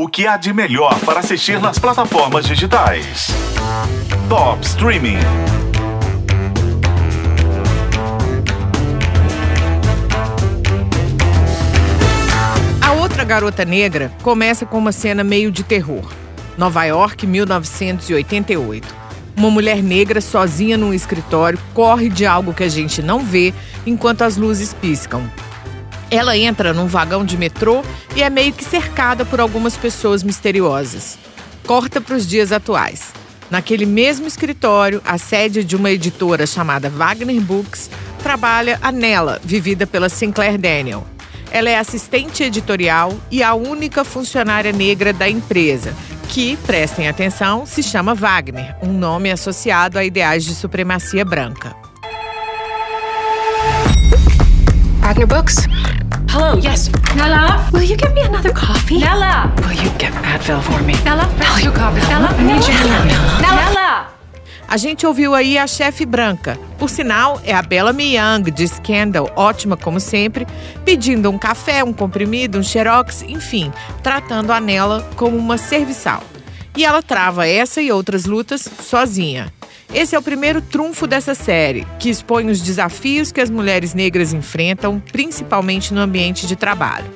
O que há de melhor para assistir nas plataformas digitais? Top Streaming. A outra garota negra começa com uma cena meio de terror. Nova York, 1988. Uma mulher negra sozinha num escritório corre de algo que a gente não vê enquanto as luzes piscam. Ela entra num vagão de metrô e é meio que cercada por algumas pessoas misteriosas. Corta para os dias atuais. Naquele mesmo escritório, a sede de uma editora chamada Wagner Books, trabalha a Nella, vivida pela Sinclair Daniel. Ela é assistente editorial e a única funcionária negra da empresa, que, prestem atenção, se chama Wagner, um nome associado a ideais de supremacia branca. Wagner Books. Hello, yes. Nella? Will you get me another coffee? Nella? Will you get Advil for me? Nella? Will you copy? Nella? I need you. Nella? Nella? A gente ouviu aí a chefe branca. Por sinal, é a Bellamy Young, de Scandal, ótima como sempre, pedindo um café, um comprimido, um xerox, enfim, tratando a Nella como uma serviçal. E ela trava essa e outras lutas sozinha. Esse é o primeiro trunfo dessa série, que expõe os desafios que as mulheres negras enfrentam, principalmente no ambiente de trabalho.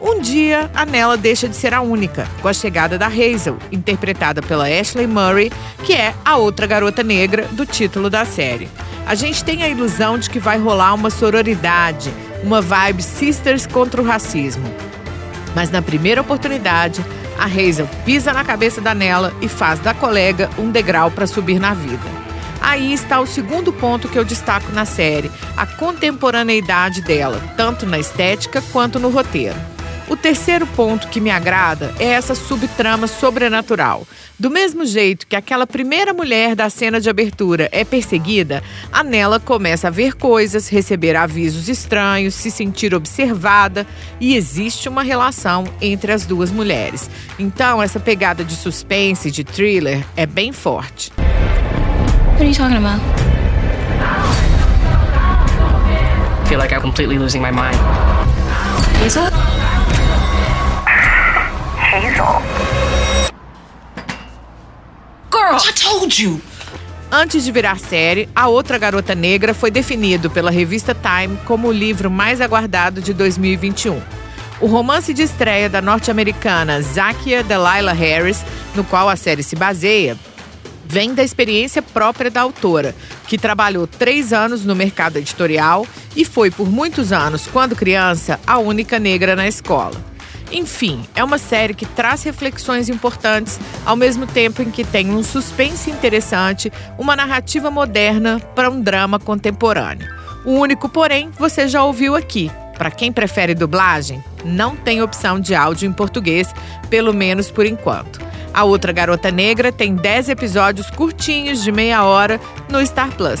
Um dia, a Nella deixa de ser a única, com a chegada da Hazel, interpretada pela Ashley Murray, que é a outra garota negra do título da série. A gente tem a ilusão de que vai rolar uma sororidade, uma vibe sisters contra o racismo. Mas na primeira oportunidade, a Hazel pisa na cabeça da Nella e faz da colega um degrau para subir na vida. Aí está o segundo ponto que eu destaco na série: a contemporaneidade dela, tanto na estética quanto no roteiro. O terceiro ponto que me agrada é essa subtrama sobrenatural. Do mesmo jeito que aquela primeira mulher da cena de abertura é perseguida, a Nela começa a ver coisas, receber avisos estranhos, se sentir observada e existe uma relação entre as duas mulheres. Então, essa pegada de suspense, de thriller, é bem forte. What are you talking about? I feel like I'm completely losing my mind. Hazel? Girl, I told you. Antes de virar série, A Outra Garota Negra foi definido pela revista Time como o livro mais aguardado de 2021. O romance de estreia da norte-americana Zakia Delilah Harris, no qual a série se baseia, vem da experiência própria da autora, que trabalhou três anos no mercado editorial e foi, por muitos anos, quando criança, a única negra na escola. Enfim, é uma série que traz reflexões importantes, ao mesmo tempo em que tem um suspense interessante, uma narrativa moderna para um drama contemporâneo. O único, porém, você já ouviu aqui. Para quem prefere dublagem, não tem opção de áudio em português, pelo menos por enquanto. A outra Garota Negra tem 10 episódios curtinhos de meia hora no Star Plus.